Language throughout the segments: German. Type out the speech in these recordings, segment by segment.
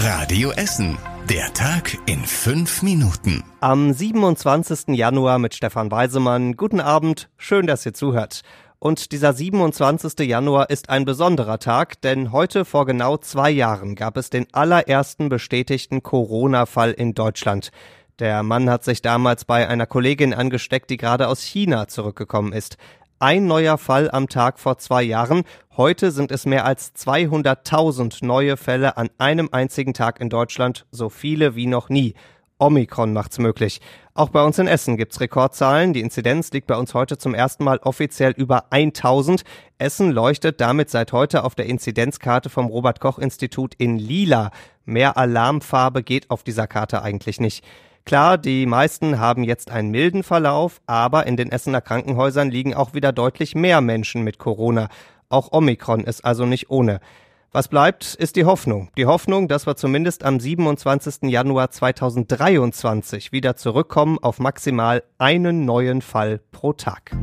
Radio Essen. Der Tag in fünf Minuten. Am 27. Januar mit Stefan Weisemann. Guten Abend, schön, dass ihr zuhört. Und dieser 27. Januar ist ein besonderer Tag, denn heute vor genau zwei Jahren gab es den allerersten bestätigten Corona-Fall in Deutschland. Der Mann hat sich damals bei einer Kollegin angesteckt, die gerade aus China zurückgekommen ist. Ein neuer Fall am Tag vor zwei Jahren. Heute sind es mehr als 200.000 neue Fälle an einem einzigen Tag in Deutschland, so viele wie noch nie. Omikron macht's möglich. Auch bei uns in Essen gibt's Rekordzahlen. Die Inzidenz liegt bei uns heute zum ersten Mal offiziell über 1000. Essen leuchtet damit seit heute auf der Inzidenzkarte vom Robert Koch Institut in lila. Mehr Alarmfarbe geht auf dieser Karte eigentlich nicht. Klar, die meisten haben jetzt einen milden Verlauf, aber in den Essener Krankenhäusern liegen auch wieder deutlich mehr Menschen mit Corona. Auch Omikron ist also nicht ohne. Was bleibt, ist die Hoffnung. Die Hoffnung, dass wir zumindest am 27. Januar 2023 wieder zurückkommen auf maximal einen neuen Fall pro Tag.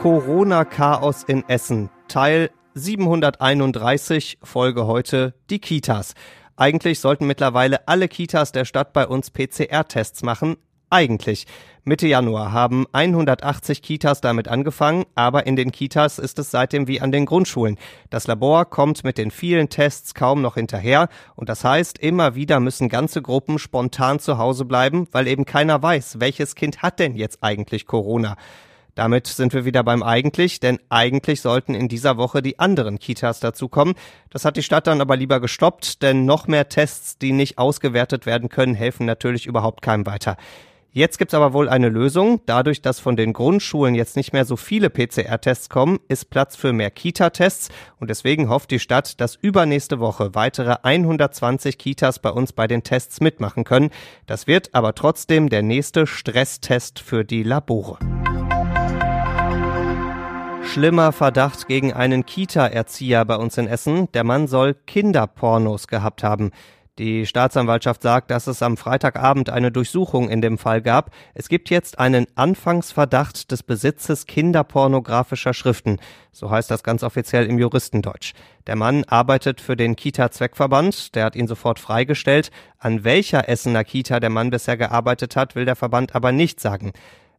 Corona-Chaos in Essen, Teil 731, Folge heute, die Kitas. Eigentlich sollten mittlerweile alle Kitas der Stadt bei uns PCR-Tests machen. Eigentlich. Mitte Januar haben 180 Kitas damit angefangen, aber in den Kitas ist es seitdem wie an den Grundschulen. Das Labor kommt mit den vielen Tests kaum noch hinterher und das heißt, immer wieder müssen ganze Gruppen spontan zu Hause bleiben, weil eben keiner weiß, welches Kind hat denn jetzt eigentlich Corona. Damit sind wir wieder beim eigentlich, denn eigentlich sollten in dieser Woche die anderen Kitas dazukommen. Das hat die Stadt dann aber lieber gestoppt, denn noch mehr Tests, die nicht ausgewertet werden können, helfen natürlich überhaupt keinem weiter. Jetzt gibt's aber wohl eine Lösung. Dadurch, dass von den Grundschulen jetzt nicht mehr so viele PCR-Tests kommen, ist Platz für mehr Kita-Tests und deswegen hofft die Stadt, dass übernächste Woche weitere 120 Kitas bei uns bei den Tests mitmachen können. Das wird aber trotzdem der nächste Stresstest für die Labore. Schlimmer Verdacht gegen einen Kita-Erzieher bei uns in Essen. Der Mann soll Kinderpornos gehabt haben. Die Staatsanwaltschaft sagt, dass es am Freitagabend eine Durchsuchung in dem Fall gab. Es gibt jetzt einen Anfangsverdacht des Besitzes kinderpornografischer Schriften. So heißt das ganz offiziell im Juristendeutsch. Der Mann arbeitet für den Kita-Zweckverband. Der hat ihn sofort freigestellt. An welcher Essener Kita der Mann bisher gearbeitet hat, will der Verband aber nicht sagen.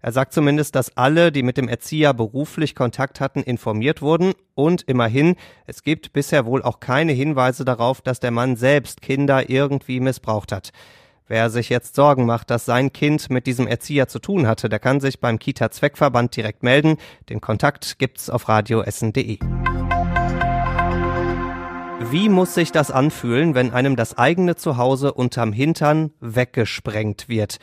Er sagt zumindest, dass alle, die mit dem Erzieher beruflich Kontakt hatten, informiert wurden und immerhin, es gibt bisher wohl auch keine Hinweise darauf, dass der Mann selbst Kinder irgendwie missbraucht hat. Wer sich jetzt Sorgen macht, dass sein Kind mit diesem Erzieher zu tun hatte, der kann sich beim Kita-Zweckverband direkt melden. Den Kontakt gibt's auf radioessen.de. Wie muss sich das anfühlen, wenn einem das eigene Zuhause unterm Hintern weggesprengt wird?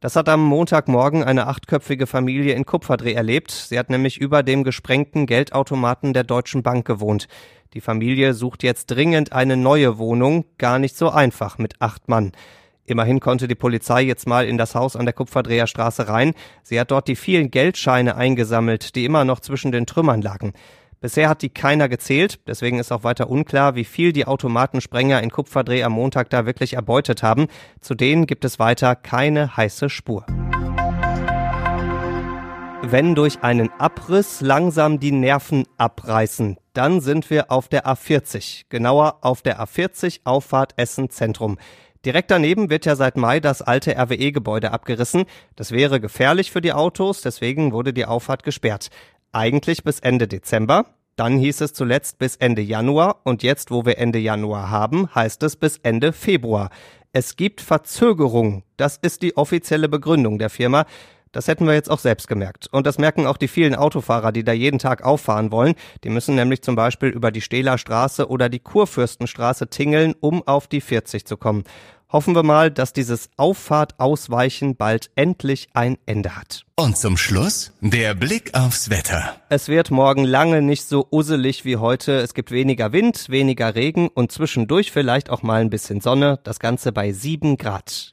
Das hat am Montagmorgen eine achtköpfige Familie in Kupferdreh erlebt. Sie hat nämlich über dem gesprengten Geldautomaten der Deutschen Bank gewohnt. Die Familie sucht jetzt dringend eine neue Wohnung, gar nicht so einfach mit acht Mann. Immerhin konnte die Polizei jetzt mal in das Haus an der Kupferdreher Straße rein. Sie hat dort die vielen Geldscheine eingesammelt, die immer noch zwischen den Trümmern lagen. Bisher hat die keiner gezählt, deswegen ist auch weiter unklar, wie viel die Automatensprenger in Kupferdreh am Montag da wirklich erbeutet haben. Zu denen gibt es weiter keine heiße Spur. Wenn durch einen Abriss langsam die Nerven abreißen, dann sind wir auf der A40, genauer auf der A40 Auffahrt Essen Zentrum. Direkt daneben wird ja seit Mai das alte RWE-Gebäude abgerissen. Das wäre gefährlich für die Autos, deswegen wurde die Auffahrt gesperrt. Eigentlich bis Ende Dezember. Dann hieß es zuletzt bis Ende Januar und jetzt, wo wir Ende Januar haben, heißt es bis Ende Februar. Es gibt Verzögerung. Das ist die offizielle Begründung der Firma. Das hätten wir jetzt auch selbst gemerkt. Und das merken auch die vielen Autofahrer, die da jeden Tag auffahren wollen. Die müssen nämlich zum Beispiel über die Stehler Straße oder die Kurfürstenstraße tingeln, um auf die 40 zu kommen. Hoffen wir mal, dass dieses Auffahrt-Ausweichen bald endlich ein Ende hat. Und zum Schluss der Blick aufs Wetter. Es wird morgen lange nicht so usselig wie heute. Es gibt weniger Wind, weniger Regen und zwischendurch vielleicht auch mal ein bisschen Sonne. Das Ganze bei sieben Grad.